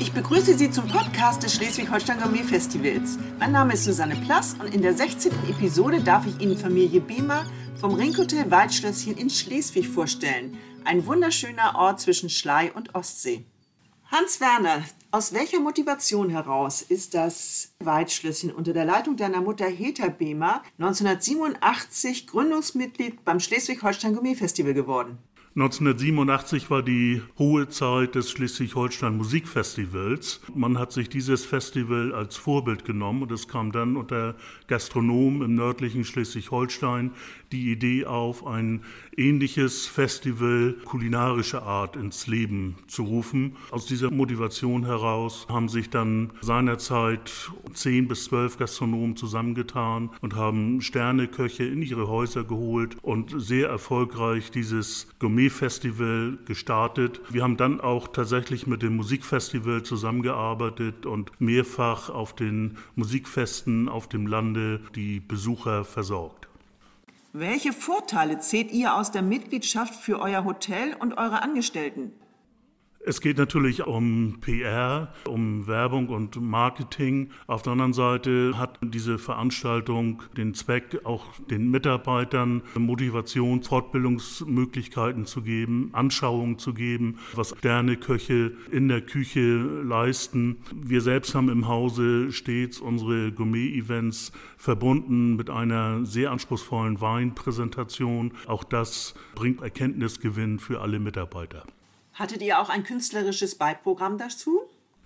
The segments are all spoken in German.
Ich begrüße Sie zum Podcast des Schleswig-Holstein Gourmet Festivals. Mein Name ist Susanne Plass und in der 16. Episode darf ich Ihnen Familie Behmer vom Ringhotel Waldschlösschen in Schleswig vorstellen. Ein wunderschöner Ort zwischen Schlei und Ostsee. Hans Werner, aus welcher Motivation heraus ist das Waldschlösschen unter der Leitung deiner Mutter Heta Behmer 1987 Gründungsmitglied beim Schleswig-Holstein Gourmet Festival geworden? 1987 war die hohe Zeit des Schleswig-Holstein Musikfestivals. Man hat sich dieses Festival als Vorbild genommen und es kam dann unter Gastronomen im nördlichen Schleswig-Holstein die Idee auf, ein ähnliches Festival kulinarischer Art ins Leben zu rufen. Aus dieser Motivation heraus haben sich dann seinerzeit zehn bis zwölf Gastronomen zusammengetan und haben Sterneköche in ihre Häuser geholt und sehr erfolgreich dieses Gourmet Gourmet-Festival gestartet. Wir haben dann auch tatsächlich mit dem Musikfestival zusammengearbeitet und mehrfach auf den Musikfesten auf dem Lande die Besucher versorgt. Welche Vorteile zählt ihr aus der Mitgliedschaft für euer Hotel und eure Angestellten? Es geht natürlich um PR, um Werbung und Marketing. Auf der anderen Seite hat diese Veranstaltung den Zweck, auch den Mitarbeitern Motivation, Fortbildungsmöglichkeiten zu geben, Anschauungen zu geben, was Sterneköche in der Küche leisten. Wir selbst haben im Hause stets unsere Gourmet-Events verbunden mit einer sehr anspruchsvollen Weinpräsentation. Auch das bringt Erkenntnisgewinn für alle Mitarbeiter. Hattet ihr auch ein künstlerisches Beiprogramm dazu?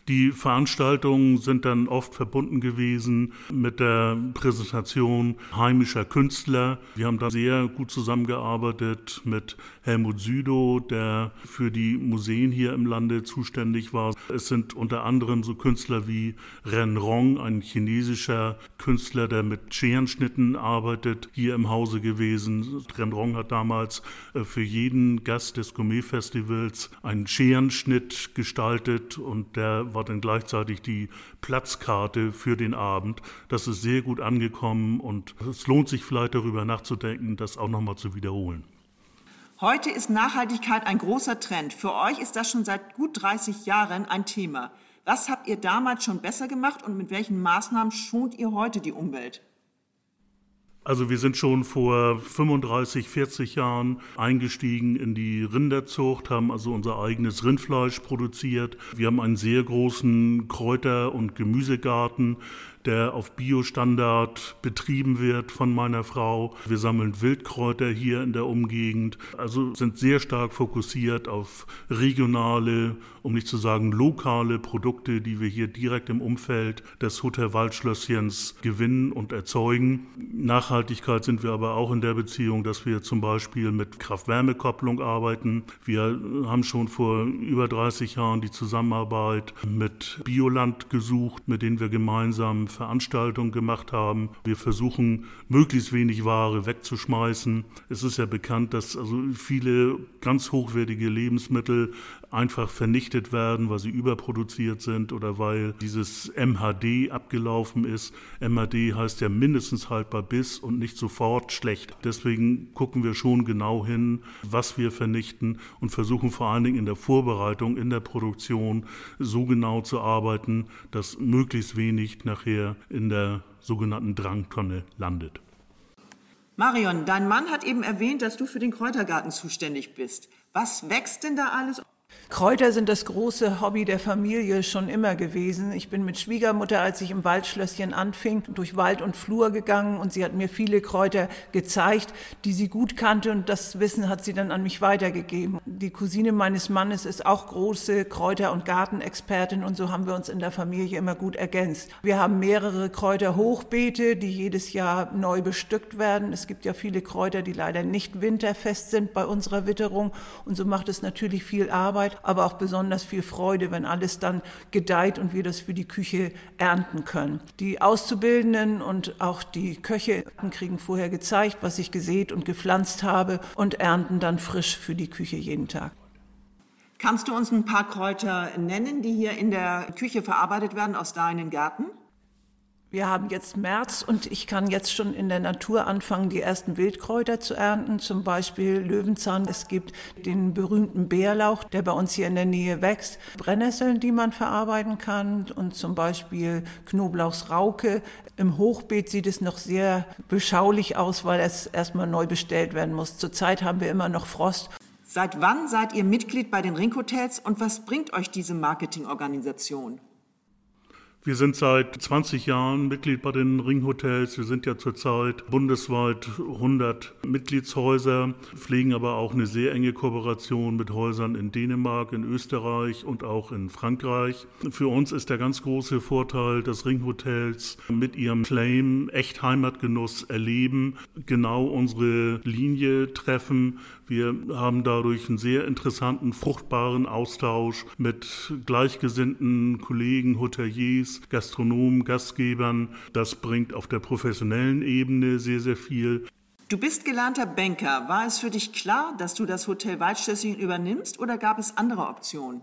Die Veranstaltungen sind dann oft verbunden gewesen mit der Präsentation heimischer Künstler. Wir haben da sehr gut zusammengearbeitet mit Helmut Südow, der für die Museen hier im Lande zuständig war. Es sind unter anderem so Künstler wie Ren Rong, ein chinesischer Künstler, der mit Scherenschnitten arbeitet, hier im Hause gewesen. Rong hat damals äh, für jeden Gast des Gourmet-Festivals einen Scherenschnitt gestaltet und der war dann gleichzeitig die Platzkarte für den Abend. Das ist sehr gut angekommen und es lohnt sich vielleicht darüber nachzudenken, das auch nochmal zu wiederholen. Heute ist Nachhaltigkeit ein großer Trend. Für euch ist das schon seit gut 30 Jahren ein Thema. Was habt ihr damals schon besser gemacht und mit welchen Maßnahmen schont ihr heute die Umwelt? Also wir sind schon vor 35, 40 Jahren eingestiegen in die Rinderzucht, haben also unser eigenes Rindfleisch produziert. Wir haben einen sehr großen Kräuter- und Gemüsegarten der auf Biostandard betrieben wird von meiner Frau. Wir sammeln Wildkräuter hier in der Umgegend, also sind sehr stark fokussiert auf regionale, um nicht zu sagen lokale Produkte, die wir hier direkt im Umfeld des Hotel Waldschlösschens gewinnen und erzeugen. Nachhaltigkeit sind wir aber auch in der Beziehung, dass wir zum Beispiel mit Kraft-Wärme-Kopplung arbeiten. Wir haben schon vor über 30 Jahren die Zusammenarbeit mit Bioland gesucht, mit denen wir gemeinsam Veranstaltungen gemacht haben. Wir versuchen, möglichst wenig Ware wegzuschmeißen. Es ist ja bekannt, dass also viele ganz hochwertige Lebensmittel einfach vernichtet werden, weil sie überproduziert sind oder weil dieses MHD abgelaufen ist. MHD heißt ja mindestens haltbar bis und nicht sofort schlecht. Deswegen gucken wir schon genau hin, was wir vernichten und versuchen vor allen Dingen in der Vorbereitung, in der Produktion so genau zu arbeiten, dass möglichst wenig nachher in der sogenannten Drangtonne landet. Marion, dein Mann hat eben erwähnt, dass du für den Kräutergarten zuständig bist. Was wächst denn da alles? Kräuter sind das große Hobby der Familie schon immer gewesen. Ich bin mit Schwiegermutter, als ich im Waldschlösschen anfing, durch Wald und Flur gegangen und sie hat mir viele Kräuter gezeigt, die sie gut kannte und das Wissen hat sie dann an mich weitergegeben. Die Cousine meines Mannes ist auch große Kräuter- und Gartenexpertin und so haben wir uns in der Familie immer gut ergänzt. Wir haben mehrere Kräuterhochbeete, die jedes Jahr neu bestückt werden. Es gibt ja viele Kräuter, die leider nicht winterfest sind bei unserer Witterung und so macht es natürlich viel Arbeit aber auch besonders viel Freude, wenn alles dann gedeiht und wir das für die Küche ernten können. Die Auszubildenden und auch die Köche kriegen vorher gezeigt, was ich gesät und gepflanzt habe und ernten dann frisch für die Küche jeden Tag. Kannst du uns ein paar Kräuter nennen, die hier in der Küche verarbeitet werden aus deinen Gärten? Wir haben jetzt März und ich kann jetzt schon in der Natur anfangen, die ersten Wildkräuter zu ernten, zum Beispiel Löwenzahn. Es gibt den berühmten Bärlauch, der bei uns hier in der Nähe wächst, Brennnesseln, die man verarbeiten kann und zum Beispiel Knoblauchsrauke. Im Hochbeet sieht es noch sehr beschaulich aus, weil es erstmal neu bestellt werden muss. Zurzeit haben wir immer noch Frost. Seit wann seid ihr Mitglied bei den Ringhotels und was bringt euch diese Marketingorganisation? Wir sind seit 20 Jahren Mitglied bei den Ringhotels. Wir sind ja zurzeit bundesweit 100 Mitgliedshäuser, pflegen aber auch eine sehr enge Kooperation mit Häusern in Dänemark, in Österreich und auch in Frankreich. Für uns ist der ganz große Vorteil, dass Ringhotels mit ihrem Claim Echt Heimatgenuss erleben, genau unsere Linie treffen. Wir haben dadurch einen sehr interessanten, fruchtbaren Austausch mit gleichgesinnten Kollegen, Hoteliers, Gastronomen, Gastgebern. Das bringt auf der professionellen Ebene sehr, sehr viel. Du bist gelernter Banker. War es für dich klar, dass du das Hotel Waldschlösschen übernimmst oder gab es andere Optionen?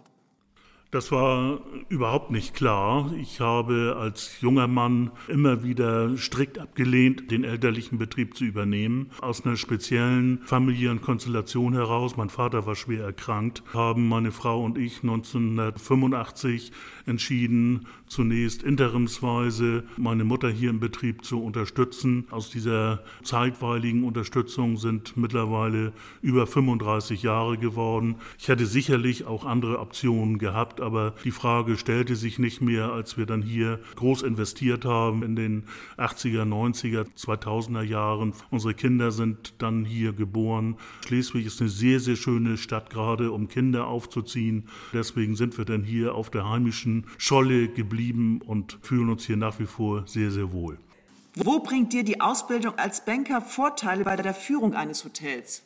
Das war überhaupt nicht klar. Ich habe als junger Mann immer wieder strikt abgelehnt, den elterlichen Betrieb zu übernehmen. Aus einer speziellen familiären Konstellation heraus, mein Vater war schwer erkrankt, haben meine Frau und ich 1985 entschieden, zunächst interimsweise meine Mutter hier im Betrieb zu unterstützen. Aus dieser zeitweiligen Unterstützung sind mittlerweile über 35 Jahre geworden. Ich hätte sicherlich auch andere Optionen gehabt, aber die Frage stellte sich nicht mehr, als wir dann hier groß investiert haben in den 80er, 90er, 2000er Jahren. Unsere Kinder sind dann hier geboren. Schleswig ist eine sehr, sehr schöne Stadt, gerade um Kinder aufzuziehen. Deswegen sind wir dann hier auf der heimischen Scholle geblieben und fühlen uns hier nach wie vor sehr, sehr wohl. Wo bringt dir die Ausbildung als Banker Vorteile bei der Führung eines Hotels?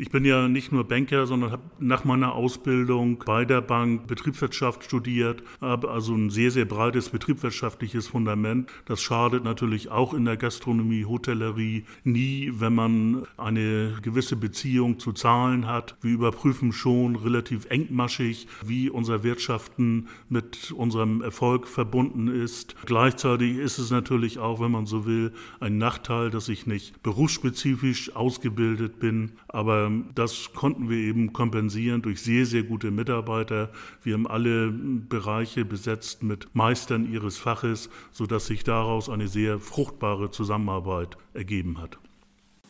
Ich bin ja nicht nur Banker, sondern habe nach meiner Ausbildung bei der Bank Betriebswirtschaft studiert, habe also ein sehr, sehr breites betriebswirtschaftliches Fundament. Das schadet natürlich auch in der Gastronomie, Hotellerie nie, wenn man eine gewisse Beziehung zu Zahlen hat. Wir überprüfen schon relativ engmaschig, wie unser Wirtschaften mit unserem Erfolg verbunden ist. Gleichzeitig ist es natürlich auch, wenn man so will, ein Nachteil, dass ich nicht berufsspezifisch ausgebildet bin, aber das konnten wir eben kompensieren durch sehr, sehr gute Mitarbeiter. Wir haben alle Bereiche besetzt mit Meistern ihres Faches, sodass sich daraus eine sehr fruchtbare Zusammenarbeit ergeben hat.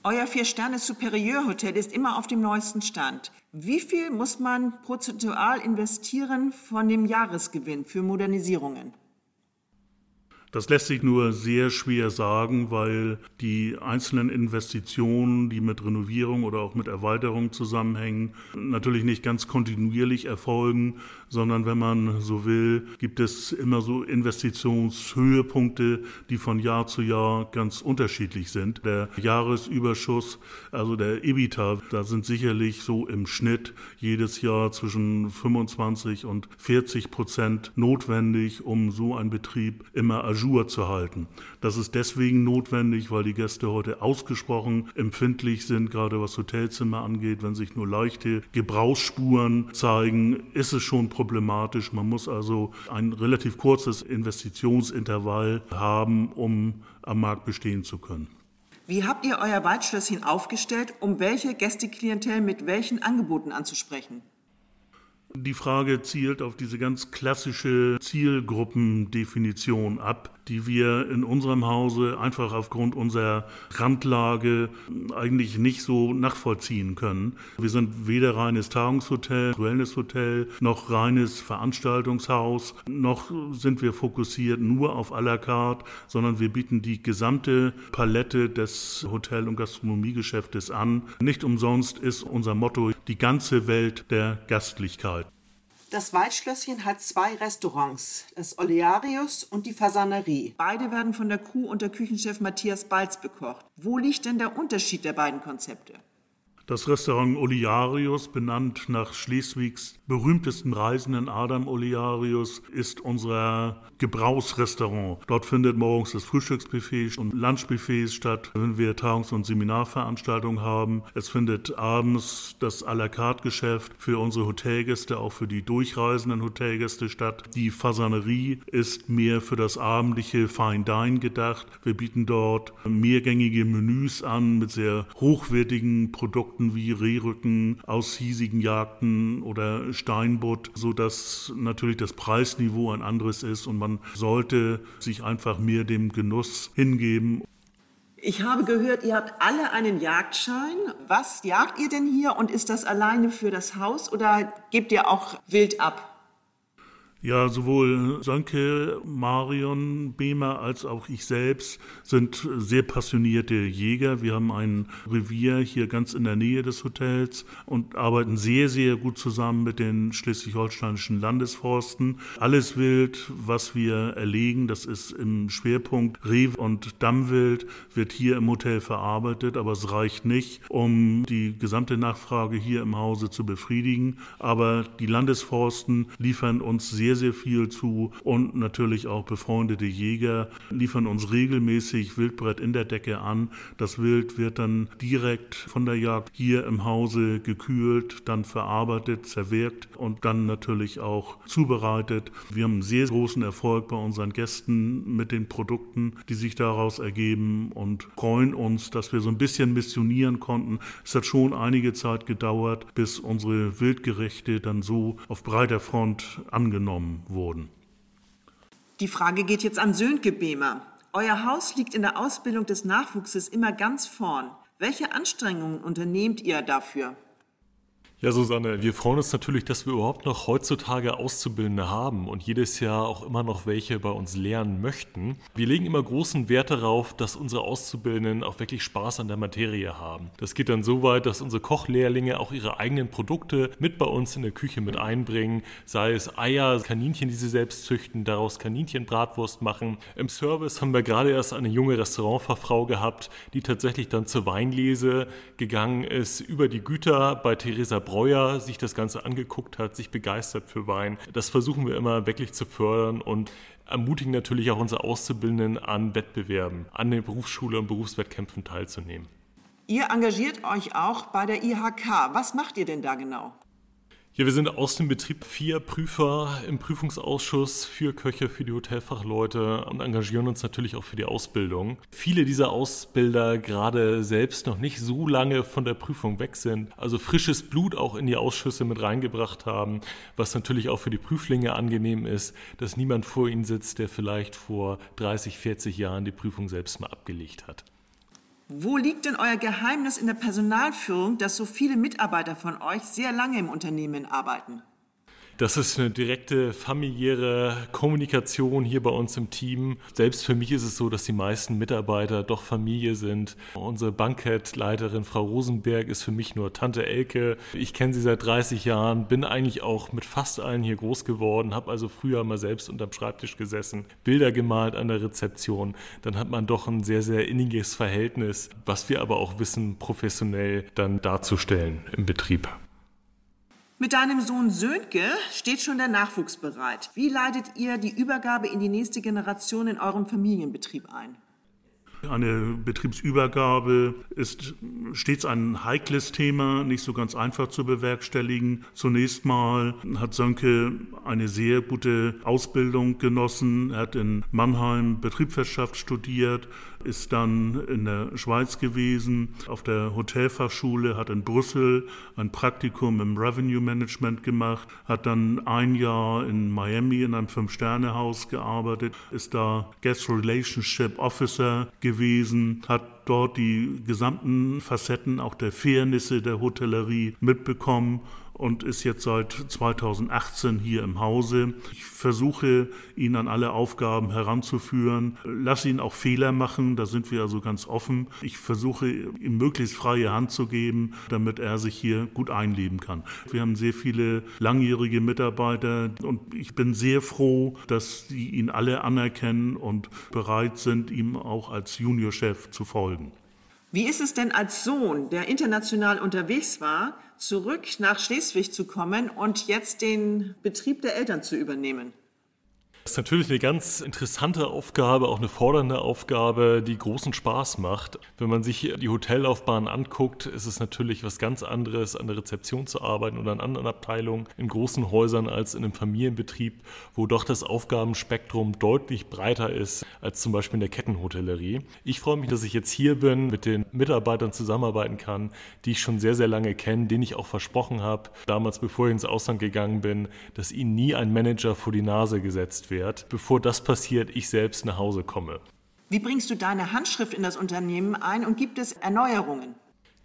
Euer Vier-Sterne-Superieur-Hotel ist immer auf dem neuesten Stand. Wie viel muss man prozentual investieren von dem Jahresgewinn für Modernisierungen? Das lässt sich nur sehr schwer sagen, weil die einzelnen Investitionen, die mit Renovierung oder auch mit Erweiterung zusammenhängen, natürlich nicht ganz kontinuierlich erfolgen, sondern wenn man so will, gibt es immer so Investitionshöhepunkte, die von Jahr zu Jahr ganz unterschiedlich sind. Der Jahresüberschuss, also der EBITA, da sind sicherlich so im Schnitt jedes Jahr zwischen 25 und 40 Prozent notwendig, um so einen Betrieb immer jour zu halten. Das ist deswegen notwendig, weil die Gäste heute ausgesprochen empfindlich sind, gerade was Hotelzimmer angeht. Wenn sich nur leichte Gebrauchsspuren zeigen, ist es schon problematisch. Man muss also ein relativ kurzes Investitionsintervall haben, um am Markt bestehen zu können. Wie habt ihr euer Waldschlösschen aufgestellt, um welche Gästeklientel mit welchen Angeboten anzusprechen? Die Frage zielt auf diese ganz klassische Zielgruppendefinition ab, die wir in unserem Hause einfach aufgrund unserer Randlage eigentlich nicht so nachvollziehen können. Wir sind weder reines Tagungshotel, Wellnesshotel, noch reines Veranstaltungshaus, noch sind wir fokussiert nur auf à la carte, sondern wir bieten die gesamte Palette des Hotel- und Gastronomiegeschäftes an. Nicht umsonst ist unser Motto die ganze Welt der Gastlichkeit. Das Waldschlösschen hat zwei Restaurants, das Olearius und die Fasanerie. Beide werden von der Kuh- und der Küchenchef Matthias Balz bekocht. Wo liegt denn der Unterschied der beiden Konzepte? Das Restaurant Oliarius, benannt nach Schleswigs berühmtesten Reisenden Adam Oliarius, ist unser Gebrauchsrestaurant. Dort findet morgens das Frühstücksbuffet und Lunchbuffet statt, wenn wir Tagungs- und Seminarveranstaltungen haben. Es findet abends das à la carte Geschäft für unsere Hotelgäste, auch für die durchreisenden Hotelgäste statt. Die Fasanerie ist mehr für das abendliche Fine Dine gedacht. Wir bieten dort mehrgängige Menüs an mit sehr hochwertigen Produkten Arten wie Rehrücken aus hiesigen Jagden oder Steinbutt, sodass natürlich das Preisniveau ein anderes ist und man sollte sich einfach mehr dem Genuss hingeben. Ich habe gehört, ihr habt alle einen Jagdschein. Was jagt ihr denn hier und ist das alleine für das Haus oder gebt ihr auch wild ab? Ja, sowohl Sönke, Marion Behmer als auch ich selbst sind sehr passionierte Jäger. Wir haben ein Revier hier ganz in der Nähe des Hotels und arbeiten sehr, sehr gut zusammen mit den schleswig-holsteinischen Landesforsten. Alles Wild, was wir erlegen, das ist im Schwerpunkt Reh- und Dammwild, wird hier im Hotel verarbeitet, aber es reicht nicht, um die gesamte Nachfrage hier im Hause zu befriedigen. Aber die Landesforsten liefern uns sehr sehr, sehr viel zu und natürlich auch befreundete Jäger liefern uns regelmäßig Wildbrett in der Decke an. Das Wild wird dann direkt von der Jagd hier im Hause gekühlt, dann verarbeitet, zerwirkt und dann natürlich auch zubereitet. Wir haben einen sehr großen Erfolg bei unseren Gästen mit den Produkten, die sich daraus ergeben und freuen uns, dass wir so ein bisschen missionieren konnten. Es hat schon einige Zeit gedauert, bis unsere Wildgerichte dann so auf breiter Front angenommen genommen wurden. Die Frage geht jetzt an Sönke Behmer. Euer Haus liegt in der Ausbildung des Nachwuchses immer ganz vorn. Welche Anstrengungen unternehmt ihr dafür? Ja, Susanne, wir freuen uns natürlich, dass wir überhaupt noch heutzutage Auszubildende haben und jedes Jahr auch immer noch welche bei uns lernen möchten. Wir legen immer großen Wert darauf, dass unsere Auszubildenden auch wirklich Spaß an der Materie haben. Das geht dann so weit, dass unsere Kochlehrlinge auch ihre eigenen Produkte mit bei uns in der Küche mit einbringen, sei es Eier, Kaninchen, die sie selbst züchten, daraus Kaninchenbratwurst machen. Im Service haben wir gerade erst eine junge Restaurantfachfrau gehabt, die tatsächlich dann zur Weinlese gegangen ist über die Güter bei Theresa Breuer sich das Ganze angeguckt hat, sich begeistert für Wein. Das versuchen wir immer wirklich zu fördern und ermutigen natürlich auch unsere Auszubildenden an Wettbewerben, an den Berufsschule und Berufswettkämpfen teilzunehmen. Ihr engagiert euch auch bei der IHK. Was macht ihr denn da genau? Ja, wir sind aus dem Betrieb vier Prüfer im Prüfungsausschuss für Köche, für die Hotelfachleute und engagieren uns natürlich auch für die Ausbildung. Viele dieser Ausbilder gerade selbst noch nicht so lange von der Prüfung weg sind, also frisches Blut auch in die Ausschüsse mit reingebracht haben, was natürlich auch für die Prüflinge angenehm ist, dass niemand vor ihnen sitzt, der vielleicht vor 30, 40 Jahren die Prüfung selbst mal abgelegt hat. Wo liegt denn euer Geheimnis in der Personalführung, dass so viele Mitarbeiter von euch sehr lange im Unternehmen arbeiten? Das ist eine direkte familiäre Kommunikation hier bei uns im Team. Selbst für mich ist es so, dass die meisten Mitarbeiter doch Familie sind. Unsere Bankettleiterin Frau Rosenberg ist für mich nur Tante Elke. Ich kenne sie seit 30 Jahren, bin eigentlich auch mit fast allen hier groß geworden, habe also früher mal selbst unterm Schreibtisch gesessen, Bilder gemalt an der Rezeption. Dann hat man doch ein sehr, sehr inniges Verhältnis, was wir aber auch wissen, professionell dann darzustellen im Betrieb. Mit deinem Sohn Sönke steht schon der Nachwuchs bereit. Wie leitet ihr die Übergabe in die nächste Generation in eurem Familienbetrieb ein? Eine Betriebsübergabe ist stets ein heikles Thema, nicht so ganz einfach zu bewerkstelligen. Zunächst mal hat Sönke eine sehr gute Ausbildung genossen. Er hat in Mannheim Betriebswirtschaft studiert, ist dann in der Schweiz gewesen, auf der Hotelfachschule, hat in Brüssel ein Praktikum im Revenue Management gemacht, hat dann ein Jahr in Miami in einem Fünf-Sterne-Haus gearbeitet, ist da Guest Relationship Officer gewesen gewesen, hat dort die gesamten Facetten auch der Fairnisse der Hotellerie mitbekommen und ist jetzt seit 2018 hier im Hause. Ich versuche, ihn an alle Aufgaben heranzuführen, lasse ihn auch Fehler machen, da sind wir also ganz offen. Ich versuche, ihm möglichst freie Hand zu geben, damit er sich hier gut einleben kann. Wir haben sehr viele langjährige Mitarbeiter und ich bin sehr froh, dass sie ihn alle anerkennen und bereit sind, ihm auch als Juniorchef zu folgen. Wie ist es denn als Sohn, der international unterwegs war, zurück nach Schleswig zu kommen und jetzt den Betrieb der Eltern zu übernehmen? Das ist natürlich eine ganz interessante Aufgabe, auch eine fordernde Aufgabe, die großen Spaß macht. Wenn man sich die Hotellaufbahn anguckt, ist es natürlich was ganz anderes, an der Rezeption zu arbeiten oder in anderen Abteilungen in großen Häusern als in einem Familienbetrieb, wo doch das Aufgabenspektrum deutlich breiter ist als zum Beispiel in der Kettenhotellerie. Ich freue mich, dass ich jetzt hier bin, mit den Mitarbeitern zusammenarbeiten kann, die ich schon sehr, sehr lange kenne, denen ich auch versprochen habe, damals bevor ich ins Ausland gegangen bin, dass ihnen nie ein Manager vor die Nase gesetzt wird wert, bevor das passiert, ich selbst nach Hause komme. Wie bringst du deine Handschrift in das Unternehmen ein und gibt es Erneuerungen?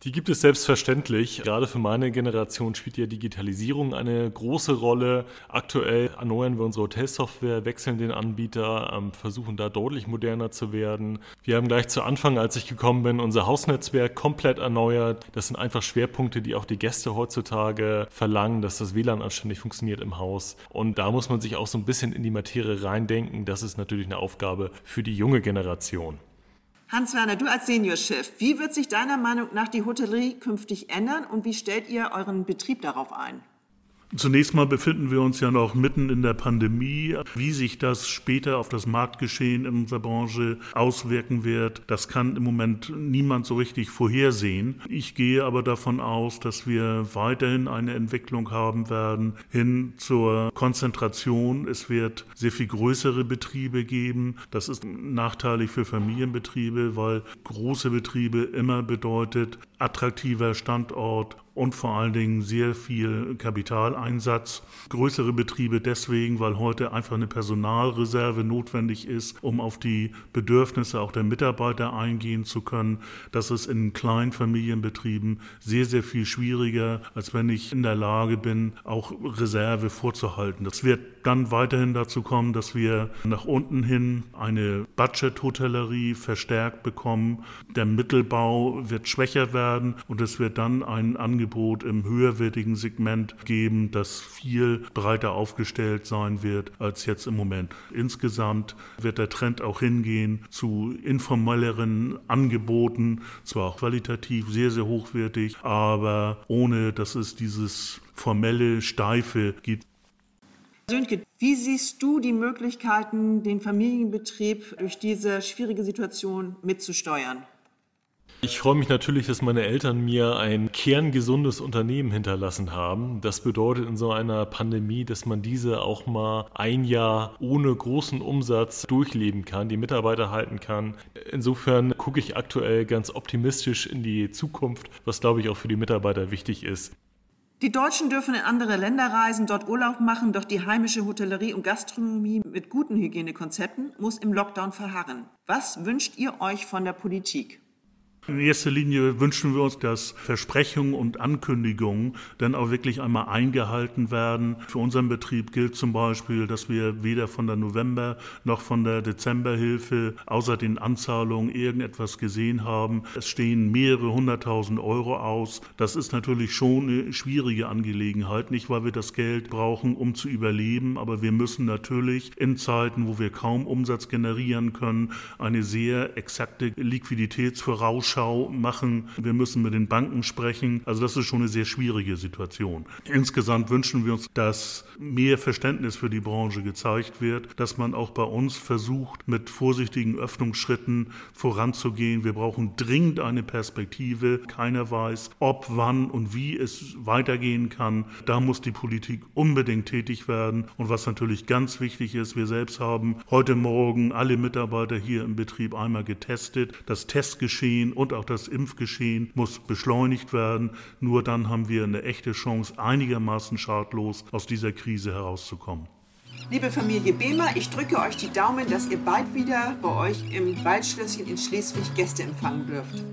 Die gibt es selbstverständlich. Gerade für meine Generation spielt ja Digitalisierung eine große Rolle. Aktuell erneuern wir unsere Hotelsoftware, wechseln den Anbieter, ähm, versuchen da deutlich moderner zu werden. Wir haben gleich zu Anfang, als ich gekommen bin, unser Hausnetzwerk komplett erneuert. Das sind einfach Schwerpunkte, die auch die Gäste heutzutage verlangen, dass das WLAN anständig funktioniert im Haus. Und da muss man sich auch so ein bisschen in die Materie reindenken. Das ist natürlich eine Aufgabe für die junge Generation. Hans-Werner, du als Seniorchef, wie wird sich deiner Meinung nach die Hotellerie künftig ändern und wie stellt ihr euren Betrieb darauf ein? Zunächst mal befinden wir uns ja noch mitten in der Pandemie. Wie sich das später auf das Marktgeschehen in unserer Branche auswirken wird, das kann im Moment niemand so richtig vorhersehen. Ich gehe aber davon aus, dass wir weiterhin eine Entwicklung haben werden hin zur Konzentration. Es wird sehr viel größere Betriebe geben. Das ist nachteilig für Familienbetriebe, weil große Betriebe immer bedeutet attraktiver Standort und vor allen Dingen sehr viel Kapitaleinsatz. Größere Betriebe deswegen, weil heute einfach eine Personalreserve notwendig ist, um auf die Bedürfnisse auch der Mitarbeiter eingehen zu können. Das ist in kleinen Familienbetrieben sehr, sehr viel schwieriger, als wenn ich in der Lage bin, auch Reserve vorzuhalten. Das wird dann weiterhin dazu kommen, dass wir nach unten hin eine Budget-Hotellerie verstärkt bekommen. Der Mittelbau wird schwächer werden und es wird dann ein Angebot Angebot im höherwertigen Segment geben, das viel breiter aufgestellt sein wird als jetzt im Moment. Insgesamt wird der Trend auch hingehen zu informelleren Angeboten, zwar auch qualitativ sehr, sehr hochwertig, aber ohne dass es dieses formelle, steife gibt. Sönke, wie siehst du die Möglichkeiten, den Familienbetrieb durch diese schwierige Situation mitzusteuern? Ich freue mich natürlich, dass meine Eltern mir ein kerngesundes Unternehmen hinterlassen haben. Das bedeutet in so einer Pandemie, dass man diese auch mal ein Jahr ohne großen Umsatz durchleben kann, die Mitarbeiter halten kann. Insofern gucke ich aktuell ganz optimistisch in die Zukunft, was glaube ich auch für die Mitarbeiter wichtig ist. Die Deutschen dürfen in andere Länder reisen, dort Urlaub machen, doch die heimische Hotellerie und Gastronomie mit guten Hygienekonzepten muss im Lockdown verharren. Was wünscht ihr euch von der Politik? In erster Linie wünschen wir uns, dass Versprechungen und Ankündigungen dann auch wirklich einmal eingehalten werden. Für unseren Betrieb gilt zum Beispiel, dass wir weder von der November- noch von der Dezemberhilfe außer den Anzahlungen irgendetwas gesehen haben. Es stehen mehrere hunderttausend Euro aus. Das ist natürlich schon eine schwierige Angelegenheit, nicht weil wir das Geld brauchen, um zu überleben, aber wir müssen natürlich in Zeiten, wo wir kaum Umsatz generieren können, eine sehr exakte Liquiditätsvorausschau Vorschau machen. Wir müssen mit den Banken sprechen. Also das ist schon eine sehr schwierige Situation. Insgesamt wünschen wir uns, dass mehr Verständnis für die Branche gezeigt wird, dass man auch bei uns versucht, mit vorsichtigen Öffnungsschritten voranzugehen. Wir brauchen dringend eine Perspektive. Keiner weiß, ob, wann und wie es weitergehen kann. Da muss die Politik unbedingt tätig werden. Und was natürlich ganz wichtig ist, wir selbst haben heute Morgen alle Mitarbeiter hier im Betrieb einmal getestet. Das Testgeschehen und auch das Impfgeschehen muss beschleunigt werden. Nur dann haben wir eine echte Chance, einigermaßen schadlos aus dieser Krise herauszukommen. Liebe Familie Behmer, ich drücke euch die Daumen, dass ihr bald wieder bei euch im Waldschlösschen in Schleswig Gäste empfangen dürft.